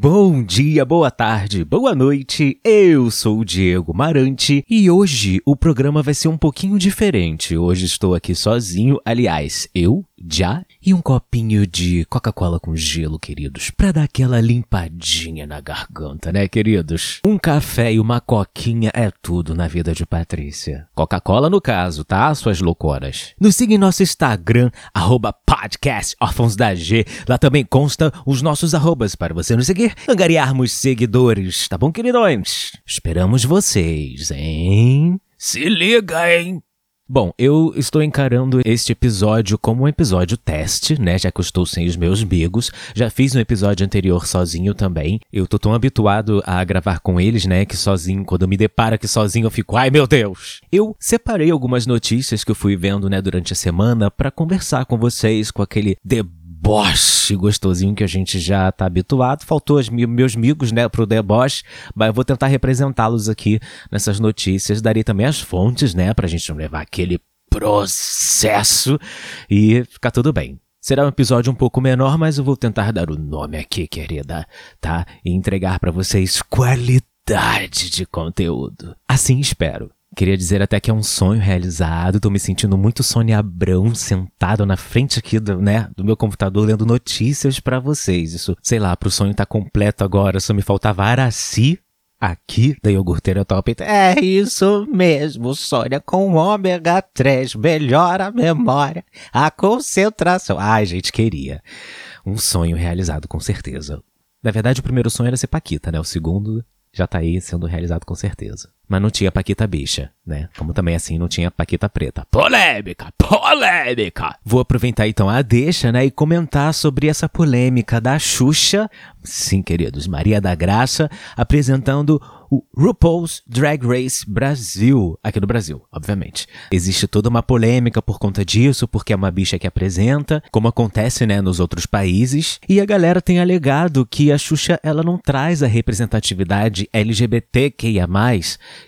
Bom dia, boa tarde, boa noite. Eu sou o Diego Marante e hoje o programa vai ser um pouquinho diferente. Hoje estou aqui sozinho, aliás, eu, já e um copinho de Coca-Cola com gelo, queridos, para dar aquela limpadinha na garganta, né, queridos? Um café e uma coquinha é tudo na vida de Patrícia. Coca-Cola no caso, tá? Suas loucuras. Nos siga em nosso Instagram, arroba podcast G. Lá também consta os nossos arrobas para você nos seguir, angariarmos seguidores, tá bom, queridões? Esperamos vocês, hein? Se liga, hein? Bom, eu estou encarando este episódio como um episódio teste, né? Já que eu estou sem os meus bigos. Já fiz um episódio anterior sozinho também. Eu tô tão habituado a gravar com eles, né? Que sozinho, quando eu me deparo aqui sozinho, eu fico, ai meu Deus! Eu separei algumas notícias que eu fui vendo, né, durante a semana para conversar com vocês com aquele debate deboche gostosinho que a gente já tá habituado. Faltou os meus amigos, né, pro deboche, mas eu vou tentar representá-los aqui nessas notícias. Darei também as fontes, né, pra gente não levar aquele processo e ficar tudo bem. Será um episódio um pouco menor, mas eu vou tentar dar o nome aqui, querida, tá? E entregar para vocês qualidade de conteúdo. Assim espero. Queria dizer até que é um sonho realizado. Tô me sentindo muito Sônia Abrão sentado na frente aqui do, né, do meu computador lendo notícias para vocês. Isso, sei lá, pro sonho tá completo agora. Só me faltava Araci aqui da iogurteira top. É isso mesmo, Sônia, com ômega 3 melhora a memória, a concentração. Ai, gente, queria. Um sonho realizado, com certeza. Na verdade, o primeiro sonho era ser Paquita, né? O segundo já tá aí sendo realizado com certeza. Mas não tinha Paquita bicha, né? Como também assim não tinha Paquita preta. Polêmica! Polêmica! Vou aproveitar então a deixa, né? E comentar sobre essa polêmica da Xuxa, sim, queridos, Maria da Graça, apresentando o RuPaul's Drag Race Brasil, aqui no Brasil, obviamente. Existe toda uma polêmica por conta disso, porque é uma bicha que apresenta, como acontece, né, nos outros países, e a galera tem alegado que a Xuxa ela não traz a representatividade LGBTQIA+,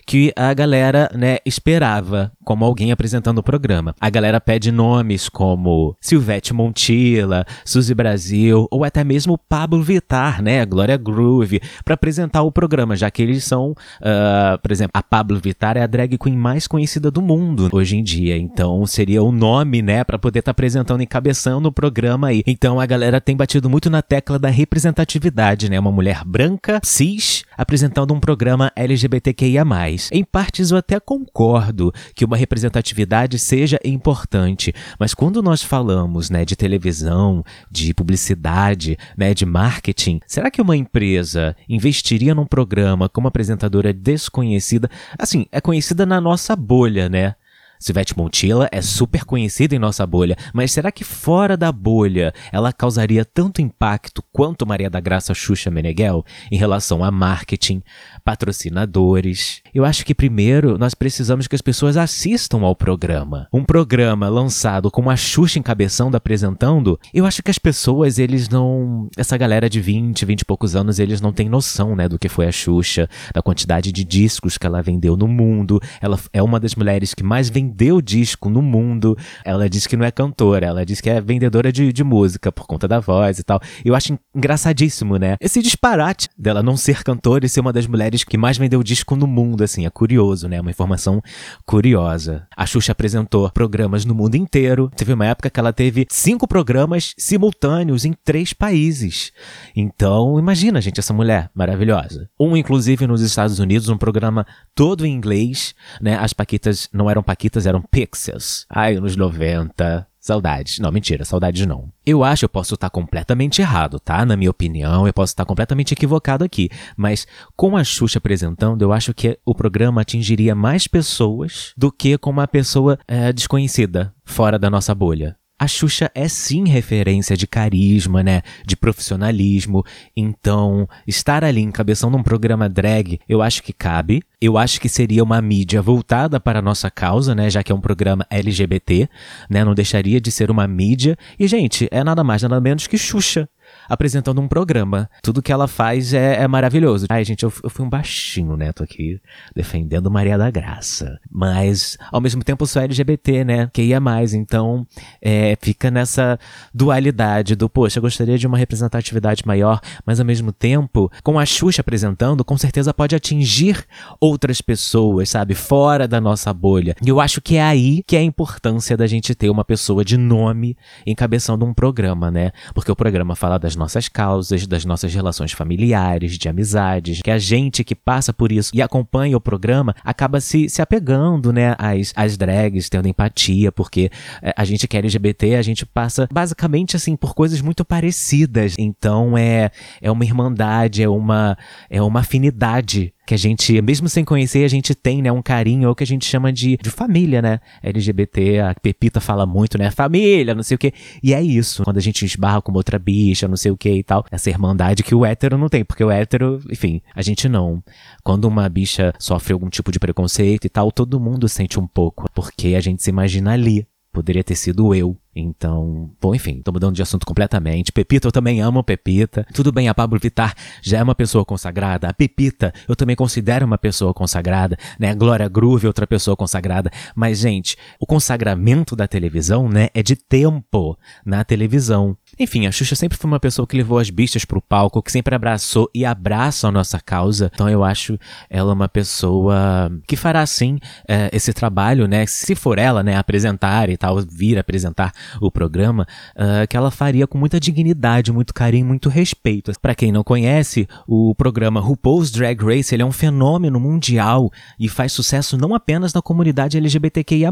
que a galera, né, esperava como alguém apresentando o programa. A galera pede nomes como Silvete Montilla, Suzy Brasil ou até mesmo Pablo Vittar, né, Glória Groove, para apresentar o programa, já que eles são, uh, por exemplo, a Pablo Vittar é a drag queen mais conhecida do mundo hoje em dia, então seria o nome, né, para poder estar tá apresentando, encabeçando o programa aí. Então a galera tem batido muito na tecla da representatividade, né, uma mulher branca, cis, apresentando um programa LGBTQIA+. Em partes eu até concordo que uma representatividade seja importante, mas quando nós falamos, né, de televisão, de publicidade, né, de marketing, será que uma empresa investiria num programa com uma apresentadora desconhecida? Assim, é conhecida na nossa bolha, né? Silvete Montilla é super conhecida em nossa bolha, mas será que fora da bolha ela causaria tanto impacto quanto Maria da Graça Xuxa Meneghel em relação a marketing, patrocinadores? Eu acho que primeiro nós precisamos que as pessoas assistam ao programa. Um programa lançado com a Xuxa encabeçando, apresentando, eu acho que as pessoas, eles não. Essa galera de 20, 20 e poucos anos, eles não têm noção, né, do que foi a Xuxa, da quantidade de discos que ela vendeu no mundo. Ela é uma das mulheres que mais vendeu vendeu disco no mundo. Ela diz que não é cantora, ela diz que é vendedora de, de música por conta da voz e tal. Eu acho engraçadíssimo, né? Esse disparate dela não ser cantora e ser uma das mulheres que mais vendeu disco no mundo, assim, é curioso, né? Uma informação curiosa. A Xuxa apresentou programas no mundo inteiro. Teve uma época que ela teve cinco programas simultâneos em três países. Então, imagina, gente, essa mulher maravilhosa. Um, inclusive, nos Estados Unidos, um programa todo em inglês, né? As Paquitas não eram Paquitas eram Pixies. Ai, anos 90. Saudades. Não, mentira, saudades não. Eu acho, eu posso estar completamente errado, tá? Na minha opinião, eu posso estar completamente equivocado aqui. Mas com a Xuxa apresentando, eu acho que o programa atingiria mais pessoas do que com uma pessoa é, desconhecida, fora da nossa bolha. A Xuxa é sim referência de carisma, né? De profissionalismo. Então, estar ali encabeçando um programa drag, eu acho que cabe. Eu acho que seria uma mídia voltada para a nossa causa, né? Já que é um programa LGBT, né? Não deixaria de ser uma mídia. E, gente, é nada mais, nada menos que Xuxa apresentando um programa. Tudo que ela faz é, é maravilhoso. Ai, gente, eu, eu, fui um baixinho, né? Tô aqui defendendo Maria da Graça. Mas, ao mesmo tempo, eu sou LGBT, né? Que ia mais. Então, é, fica nessa dualidade do, poxa, eu gostaria de uma representatividade maior, mas ao mesmo tempo, com a Xuxa apresentando, com certeza pode atingir outras pessoas, sabe? Fora da nossa bolha. E eu acho que é aí que é a importância da gente ter uma pessoa de nome encabeçando um programa, né? Porque o programa fala das nossas causas, das nossas relações familiares, de amizades, que a gente que passa por isso e acompanha o programa acaba se, se apegando, né, às, às drags, tendo empatia, porque é, a gente que é LGBT, a gente passa basicamente assim por coisas muito parecidas. Então é, é uma irmandade, é uma, é uma afinidade que a gente, mesmo sem conhecer, a gente tem, né, um carinho, ou que a gente chama de, de família, né? LGBT, a Pepita fala muito, né? Família, não sei o quê. E é isso. Quando a gente esbarra com outra bicha, não sei o quê e tal. Essa irmandade que o hétero não tem, porque o hétero, enfim, a gente não. Quando uma bicha sofre algum tipo de preconceito e tal, todo mundo sente um pouco, porque a gente se imagina ali. Poderia ter sido eu. Então, bom, enfim, tô mudando de assunto completamente. Pepita, eu também amo Pepita. Tudo bem, a Pablo Vittar já é uma pessoa consagrada. A Pepita, eu também considero uma pessoa consagrada, né? A Glória Groove, outra pessoa consagrada. Mas, gente, o consagramento da televisão, né, é de tempo na televisão. Enfim, a Xuxa sempre foi uma pessoa que levou as bichas pro palco, que sempre abraçou e abraça a nossa causa. Então eu acho ela uma pessoa que fará sim é, esse trabalho, né? Se for ela, né, apresentar e tal, vir apresentar o programa, uh, que ela faria com muita dignidade, muito carinho, muito respeito. Para quem não conhece, o programa RuPaul's Drag Race ele é um fenômeno mundial e faz sucesso não apenas na comunidade LGBTQIA+.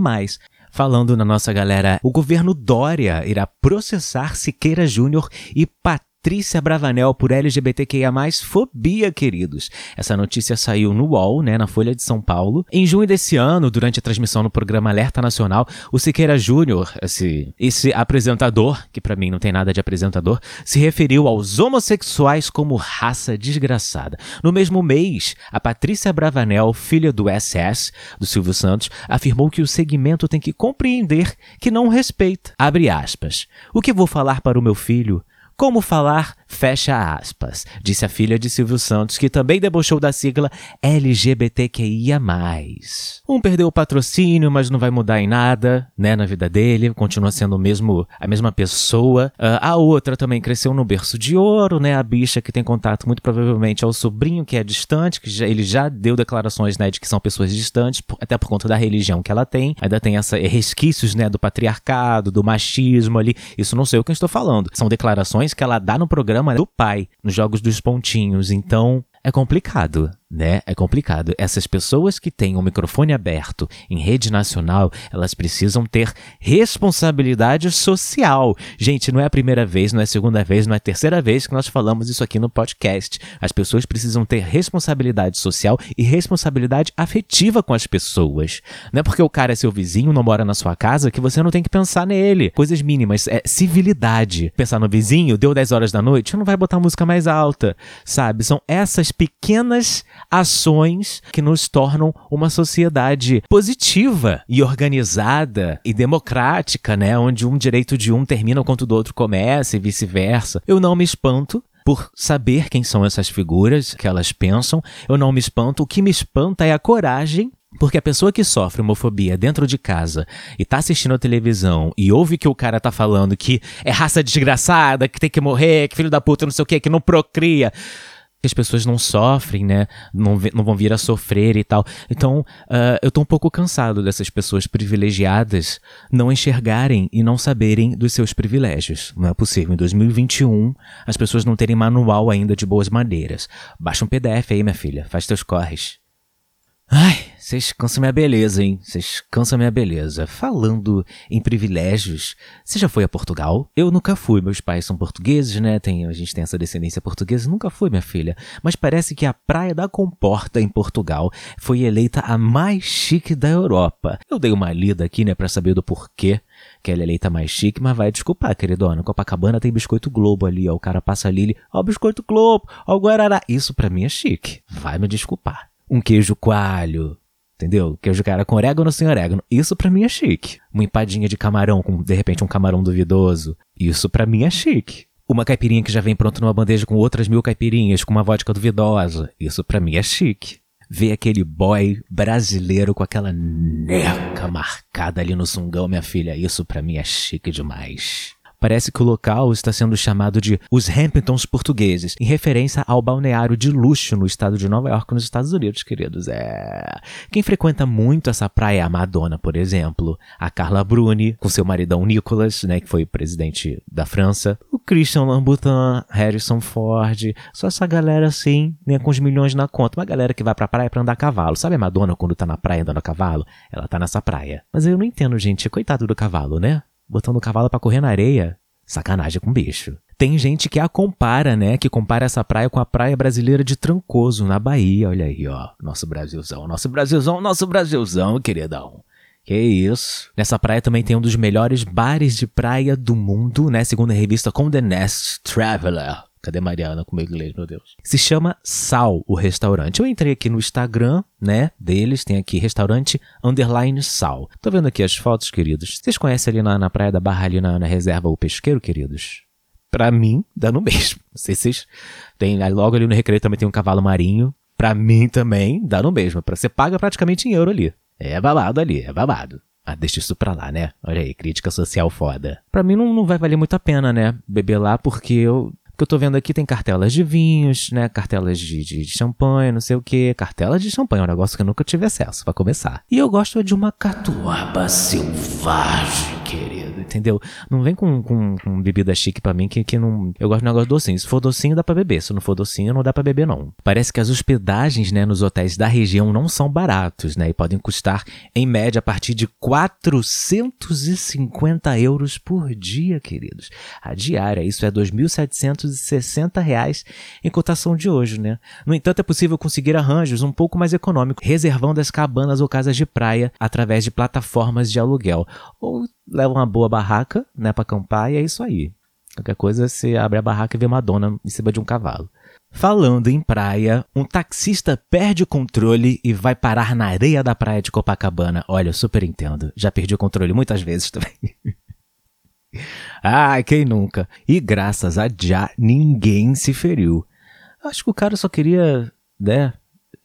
Falando na nossa galera, o governo Dória irá processar Siqueira Júnior e Patrícia Patrícia Bravanel por LGBTQIA+, fobia, queridos. Essa notícia saiu no UOL, né, na Folha de São Paulo. Em junho desse ano, durante a transmissão no programa Alerta Nacional, o Siqueira Júnior, esse, esse apresentador, que para mim não tem nada de apresentador, se referiu aos homossexuais como raça desgraçada. No mesmo mês, a Patrícia Bravanel, filha do SS, do Silvio Santos, afirmou que o segmento tem que compreender que não respeita. Abre aspas. O que vou falar para o meu filho como falar Fecha aspas, disse a filha de Silvio Santos, que também debochou da sigla LGBTQIA. Um perdeu o patrocínio, mas não vai mudar em nada, né, na vida dele, continua sendo o mesmo, a mesma pessoa. Uh, a outra também cresceu no berço de ouro, né, a bicha que tem contato muito provavelmente ao sobrinho que é distante, que já, ele já deu declarações, né, de que são pessoas distantes, por, até por conta da religião que ela tem. Ainda tem essa resquícios, né, do patriarcado, do machismo ali. Isso não sei o que eu estou falando. São declarações que ela dá no programa programa do pai nos Jogos dos Pontinhos. Então, é complicado né? É complicado. Essas pessoas que têm o um microfone aberto em rede nacional, elas precisam ter responsabilidade social. Gente, não é a primeira vez, não é a segunda vez, não é a terceira vez que nós falamos isso aqui no podcast. As pessoas precisam ter responsabilidade social e responsabilidade afetiva com as pessoas. Não é porque o cara é seu vizinho, não mora na sua casa, que você não tem que pensar nele. Coisas mínimas, é civilidade. Pensar no vizinho, deu 10 horas da noite, não vai botar música mais alta, sabe? São essas pequenas ações que nos tornam uma sociedade positiva e organizada e democrática, né? Onde um direito de um termina enquanto o do outro começa e vice-versa. Eu não me espanto por saber quem são essas figuras, que elas pensam. Eu não me espanto. O que me espanta é a coragem porque a pessoa que sofre homofobia dentro de casa e tá assistindo a televisão e ouve que o cara tá falando que é raça desgraçada, que tem que morrer, que filho da puta não sei o que, que não procria que as pessoas não sofrem, né? Não, não vão vir a sofrer e tal. Então, uh, eu tô um pouco cansado dessas pessoas privilegiadas não enxergarem e não saberem dos seus privilégios. Não é possível. Em 2021, as pessoas não terem manual ainda de boas maneiras. Baixa um PDF aí, minha filha. Faz teus corres. Ai, Vocês cansam minha beleza, hein? Vocês cansam minha beleza. Falando em privilégios, você já foi a Portugal? Eu nunca fui. Meus pais são portugueses, né? Tem, a gente tem essa descendência portuguesa. Nunca fui, minha filha. Mas parece que a Praia da Comporta, em Portugal, foi eleita a mais chique da Europa. Eu dei uma lida aqui, né, pra saber do porquê que ela é eleita mais chique, mas vai desculpar, queridona. Copacabana tem biscoito Globo ali, ó. O cara passa ali, ó, biscoito Globo, ó, Guarará. Isso pra mim é chique. Vai me desculpar. Um queijo coalho, Entendeu? Queijo cara com orégano sem orégano. Isso para mim é chique. Uma empadinha de camarão com, de repente, um camarão duvidoso. Isso para mim é chique. Uma caipirinha que já vem pronta numa bandeja com outras mil caipirinhas, com uma vodka duvidosa. Isso para mim é chique. Ver aquele boy brasileiro com aquela neca marcada ali no sungão, minha filha, isso para mim é chique demais. Parece que o local está sendo chamado de os Hamptons portugueses, em referência ao balneário de luxo no estado de Nova York, nos Estados Unidos, queridos. É. Quem frequenta muito essa praia é a Madonna, por exemplo, a Carla Bruni, com seu maridão Nicholas, né, que foi presidente da França, o Christian Louboutin, Harrison Ford, só essa galera assim, né, com os milhões na conta, uma galera que vai pra praia pra andar a cavalo. Sabe a Madonna quando tá na praia andando a cavalo? Ela tá nessa praia. Mas eu não entendo, gente, coitado do cavalo, né? Botando o cavalo para correr na areia. Sacanagem com bicho. Tem gente que a compara, né? Que compara essa praia com a praia brasileira de Trancoso, na Bahia. Olha aí, ó. Nosso Brasilzão, nosso Brasilzão, nosso Brasilzão, queridão. Que isso. Nessa praia também tem um dos melhores bares de praia do mundo, né? Segundo a revista Condé Nast Traveler. Cadê Mariana com meu inglês, meu Deus? Se chama Sal, o restaurante. Eu entrei aqui no Instagram, né, deles, tem aqui restaurante underline Sal. Tô vendo aqui as fotos, queridos. Vocês conhecem ali na, na praia da Barra, ali na, na reserva, o pesqueiro, queridos? Pra mim, dá no mesmo. Não sei se vocês... Tem, logo ali no recreio também tem um cavalo marinho. Pra mim também, dá no mesmo. Você paga praticamente em euro ali. É babado ali, é babado. Ah, deixa isso pra lá, né? Olha aí, crítica social foda. Pra mim não, não vai valer muito a pena, né? Beber lá, porque eu que eu tô vendo aqui tem cartelas de vinhos, né? Cartelas de, de, de champanhe, não sei o que. Cartela de champanhe é um negócio que eu nunca tive acesso, para começar. E eu gosto de uma catuaba selvagem, querido entendeu? Não vem com, com, com bebida chique para mim que, que não. Eu gosto de negócio docinho. Se for docinho, dá pra beber. Se não for docinho, não dá pra beber, não. Parece que as hospedagens, né, nos hotéis da região não são baratos, né? E podem custar, em média, a partir de 450 euros por dia, queridos. A diária, isso é 2.760 reais em cotação de hoje, né? No entanto, é possível conseguir arranjos um pouco mais econômicos, reservando as cabanas ou casas de praia através de plataformas de aluguel. Ou leva uma boa barraca, né, pra acampar e é isso aí. Qualquer coisa, você abre a barraca e vê Madonna em cima de um cavalo. Falando em praia, um taxista perde o controle e vai parar na areia da praia de Copacabana. Olha, eu super entendo. Já perdi o controle muitas vezes também. Ai, quem nunca? E graças a já, ninguém se feriu. Acho que o cara só queria, né,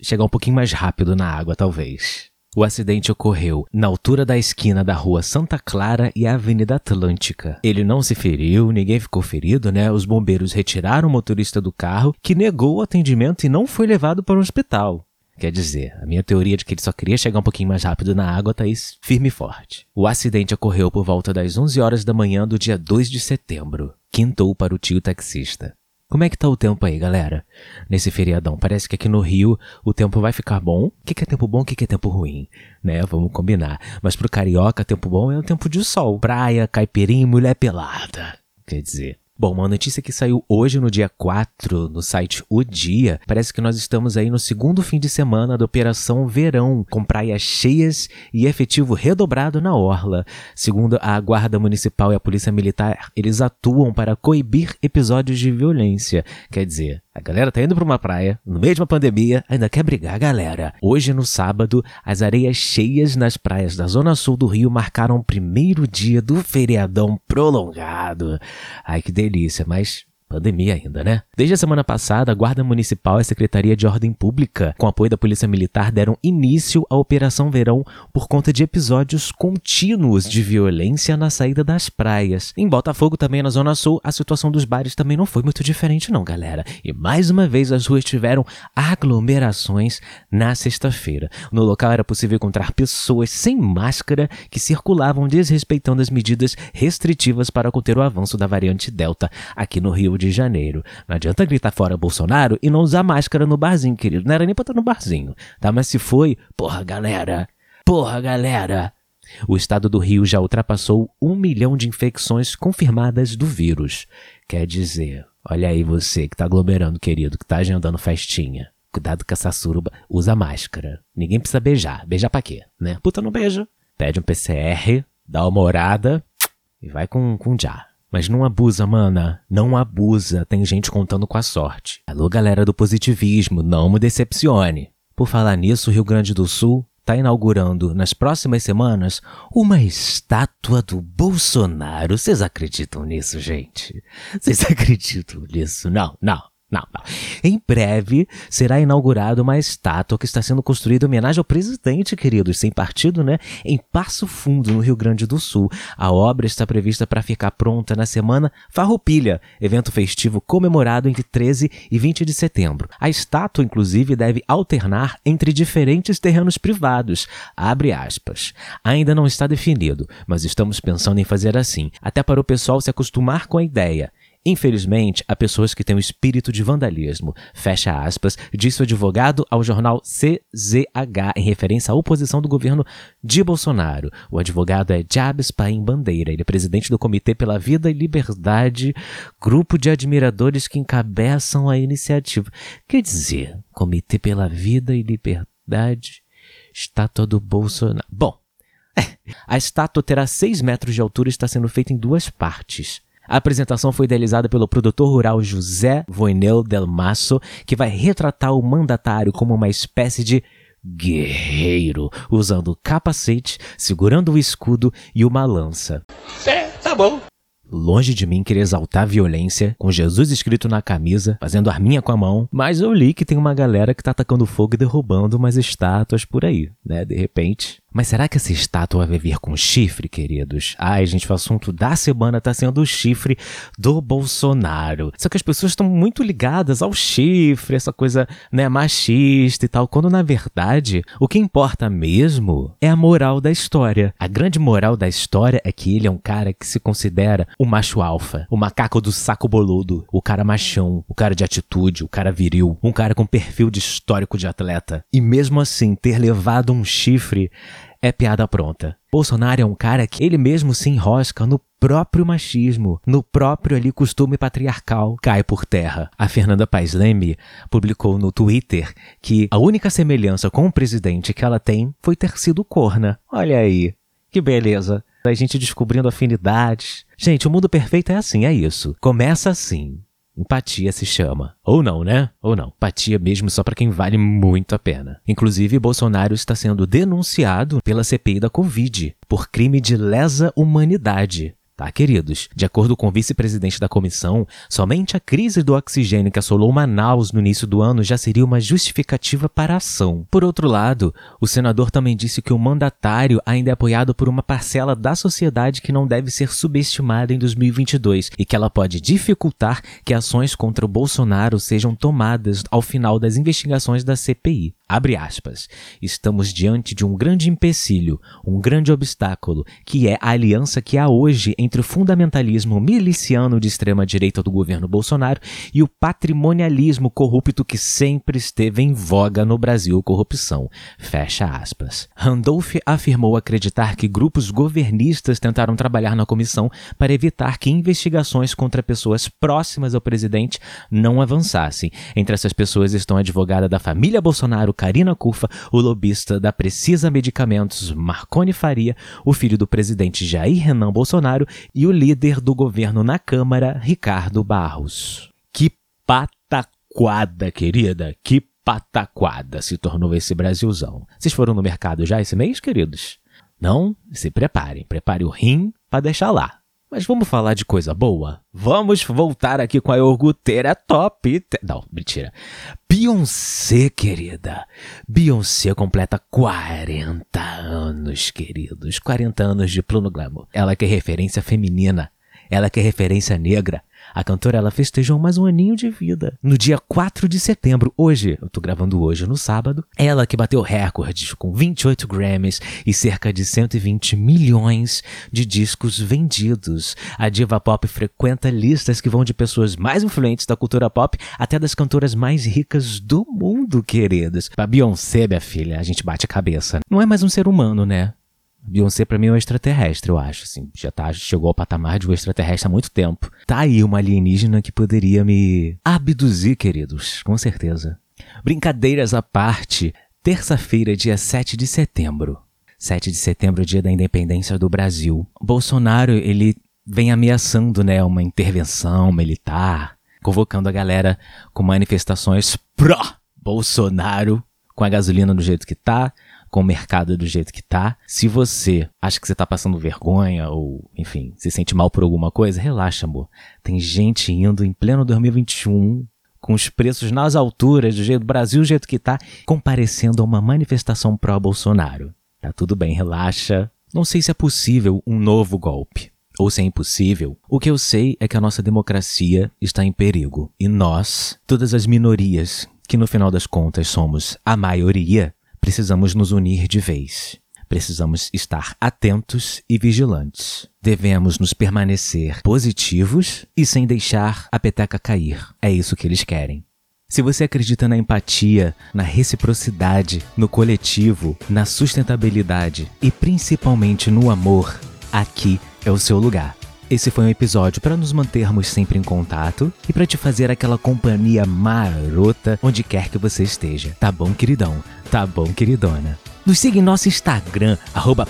chegar um pouquinho mais rápido na água, talvez. O acidente ocorreu na altura da esquina da rua Santa Clara e Avenida Atlântica. Ele não se feriu, ninguém ficou ferido, né? Os bombeiros retiraram o motorista do carro, que negou o atendimento e não foi levado para o hospital. Quer dizer, a minha teoria de que ele só queria chegar um pouquinho mais rápido na água tá aí firme e forte. O acidente ocorreu por volta das 11 horas da manhã do dia 2 de setembro. Quintou para o tio taxista. Como é que tá o tempo aí, galera? Nesse feriadão. Parece que aqui no Rio o tempo vai ficar bom. O que, é tempo bom, o que, é tempo ruim? Né? Vamos combinar. Mas pro carioca, tempo bom é o tempo de sol. Praia, caipirinha mulher pelada. Quer dizer, Bom, uma notícia que saiu hoje no dia 4 no site O Dia, parece que nós estamos aí no segundo fim de semana da Operação Verão, com praias cheias e efetivo redobrado na orla. Segundo a Guarda Municipal e a Polícia Militar, eles atuam para coibir episódios de violência. Quer dizer, a galera tá indo pra uma praia, no meio de uma pandemia, ainda quer brigar, galera. Hoje, no sábado, as areias cheias nas praias da zona sul do Rio marcaram o primeiro dia do feriadão prolongado. Ai, que delícia, mas Pandemia ainda, né? Desde a semana passada, a Guarda Municipal e a Secretaria de Ordem Pública, com apoio da Polícia Militar, deram início à Operação Verão por conta de episódios contínuos de violência na saída das praias. Em Botafogo, também na Zona Sul, a situação dos bares também não foi muito diferente, não, galera. E mais uma vez as ruas tiveram aglomerações na sexta-feira. No local era possível encontrar pessoas sem máscara que circulavam desrespeitando as medidas restritivas para conter o avanço da variante Delta aqui no Rio de de Janeiro. Não adianta gritar fora Bolsonaro e não usar máscara no barzinho, querido. Não era nem pra estar no barzinho, tá? Mas se foi, porra, galera. Porra, galera. O estado do Rio já ultrapassou um milhão de infecções confirmadas do vírus. Quer dizer, olha aí você que tá aglomerando, querido, que tá agendando festinha. Cuidado com essa suruba. Usa máscara. Ninguém precisa beijar. Beijar pra quê, né? Puta, não beija. Pede um PCR, dá uma orada e vai com, com já. Mas não abusa, mana. Não abusa. Tem gente contando com a sorte. Alô, galera do positivismo, não me decepcione. Por falar nisso, o Rio Grande do Sul está inaugurando nas próximas semanas uma estátua do Bolsonaro. Vocês acreditam nisso, gente? Vocês acreditam nisso? Não, não. Não, não. Em breve será inaugurada uma estátua que está sendo construída em homenagem ao presidente, queridos, sem partido, né? Em Passo Fundo, no Rio Grande do Sul. A obra está prevista para ficar pronta na semana Farroupilha, evento festivo comemorado entre 13 e 20 de setembro. A estátua, inclusive, deve alternar entre diferentes terrenos privados. Abre aspas. Ainda não está definido, mas estamos pensando em fazer assim, até para o pessoal se acostumar com a ideia. Infelizmente, há pessoas que têm o espírito de vandalismo, fecha aspas, disse o advogado ao jornal CZH em referência à oposição do governo de Bolsonaro. O advogado é Jabes Paim Bandeira, ele é presidente do Comitê pela Vida e Liberdade, grupo de admiradores que encabeçam a iniciativa. Quer dizer, Comitê pela Vida e Liberdade, estátua do Bolsonaro. Bom, a estátua terá 6 metros de altura e está sendo feita em duas partes. A apresentação foi idealizada pelo produtor rural José Voinel Del Masso, que vai retratar o mandatário como uma espécie de guerreiro, usando capacete, segurando o escudo e uma lança. É, tá bom. Longe de mim querer exaltar a violência, com Jesus escrito na camisa, fazendo arminha com a mão, mas eu li que tem uma galera que tá atacando fogo e derrubando umas estátuas por aí, né? De repente. Mas será que essa estátua vai vir com chifre, queridos? Ai, gente, o assunto da semana tá sendo o chifre do Bolsonaro. Só que as pessoas estão muito ligadas ao chifre, essa coisa, né, machista e tal, quando na verdade o que importa mesmo é a moral da história. A grande moral da história é que ele é um cara que se considera o macho alfa, o macaco do saco boludo, o cara machão, o cara de atitude, o cara viril, um cara com perfil de histórico de atleta. E mesmo assim ter levado um chifre é piada pronta. Bolsonaro é um cara que ele mesmo se enrosca no próprio machismo, no próprio ali costume patriarcal, cai por terra. A Fernanda Paes Leme publicou no Twitter que a única semelhança com o presidente que ela tem foi ter sido corna. Olha aí, que beleza. A gente descobrindo afinidades. Gente, o mundo perfeito é assim, é isso. Começa assim. Empatia se chama. Ou não, né? Ou não. Empatia mesmo só para quem vale muito a pena. Inclusive, Bolsonaro está sendo denunciado pela CPI da Covid por crime de lesa humanidade. Tá, queridos? De acordo com o vice-presidente da comissão, somente a crise do oxigênio que assolou Manaus no início do ano já seria uma justificativa para a ação. Por outro lado, o senador também disse que o mandatário ainda é apoiado por uma parcela da sociedade que não deve ser subestimada em 2022 e que ela pode dificultar que ações contra o Bolsonaro sejam tomadas ao final das investigações da CPI. Abre aspas. Estamos diante de um grande empecilho, um grande obstáculo, que é a aliança que há hoje entre o fundamentalismo miliciano de extrema-direita do governo Bolsonaro e o patrimonialismo corrupto que sempre esteve em voga no Brasil, corrupção. Fecha aspas. Randolph afirmou acreditar que grupos governistas tentaram trabalhar na comissão para evitar que investigações contra pessoas próximas ao presidente não avançassem. Entre essas pessoas estão a advogada da família Bolsonaro, Karina Cufa, o lobista da Precisa Medicamentos, Marconi Faria, o filho do presidente Jair Renan Bolsonaro e o líder do governo na Câmara, Ricardo Barros. Que pataquada, querida, que pataquada se tornou esse Brasilzão. Vocês foram no mercado já esse mês, queridos? Não? Se preparem, prepare o rim para deixar lá. Mas vamos falar de coisa boa? Vamos voltar aqui com a iogurteira top. Não, mentira. Beyoncé, querida. Beyoncé completa 40 anos, queridos. 40 anos de plano glamour. Ela que é referência feminina. Ela que é referência negra. A cantora ela festejou mais um aninho de vida. No dia 4 de setembro, hoje, eu tô gravando hoje no sábado, ela que bateu recordes com 28 Grammys e cerca de 120 milhões de discos vendidos. A diva pop frequenta listas que vão de pessoas mais influentes da cultura pop até das cantoras mais ricas do mundo, queridas. A Beyoncé, minha filha, a gente bate a cabeça. Não é mais um ser humano, né? Beyoncé pra mim é um extraterrestre, eu acho, assim. Já tá, chegou ao patamar de um extraterrestre há muito tempo. Tá aí uma alienígena que poderia me abduzir, queridos, com certeza. Brincadeiras à parte, terça-feira, dia 7 de setembro. 7 de setembro, dia da independência do Brasil. Bolsonaro, ele vem ameaçando, né, uma intervenção militar, convocando a galera com manifestações pró-Bolsonaro, com a gasolina do jeito que tá, com o mercado do jeito que tá. Se você acha que você tá passando vergonha ou, enfim, se sente mal por alguma coisa, relaxa, amor. Tem gente indo em pleno 2021 com os preços nas alturas do jeito do Brasil, do jeito que tá, comparecendo a uma manifestação pró-Bolsonaro. Tá tudo bem, relaxa. Não sei se é possível um novo golpe ou se é impossível. O que eu sei é que a nossa democracia está em perigo e nós, todas as minorias, que no final das contas somos a maioria, precisamos nos unir de vez. Precisamos estar atentos e vigilantes. Devemos nos permanecer positivos e sem deixar a peteca cair. É isso que eles querem. Se você acredita na empatia, na reciprocidade, no coletivo, na sustentabilidade e principalmente no amor, aqui é o seu lugar. Esse foi um episódio para nos mantermos sempre em contato e para te fazer aquela companhia marota onde quer que você esteja. Tá bom, queridão? Tá bom, queridona? Nos siga em nosso Instagram, arroba.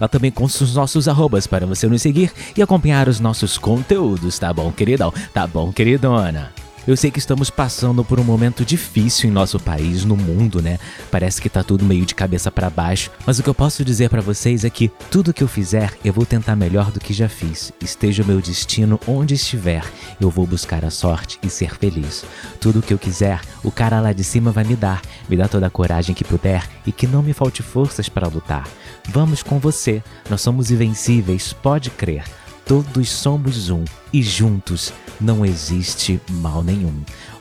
Lá também consta os nossos arrobas para você nos seguir e acompanhar os nossos conteúdos, tá bom, queridão? Tá bom, queridona? Eu sei que estamos passando por um momento difícil em nosso país, no mundo, né? Parece que tá tudo meio de cabeça para baixo, mas o que eu posso dizer para vocês é que tudo que eu fizer, eu vou tentar melhor do que já fiz. Esteja o meu destino onde estiver, eu vou buscar a sorte e ser feliz. Tudo o que eu quiser, o cara lá de cima vai me dar, me dá toda a coragem que puder e que não me falte forças para lutar. Vamos com você, nós somos invencíveis, pode crer. Todos somos um e juntos não existe mal nenhum.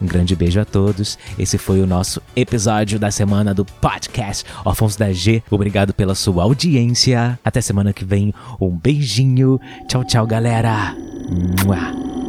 Um grande beijo a todos. Esse foi o nosso episódio da semana do podcast Órfãos da G. Obrigado pela sua audiência. Até semana que vem. Um beijinho. Tchau, tchau, galera. Mua.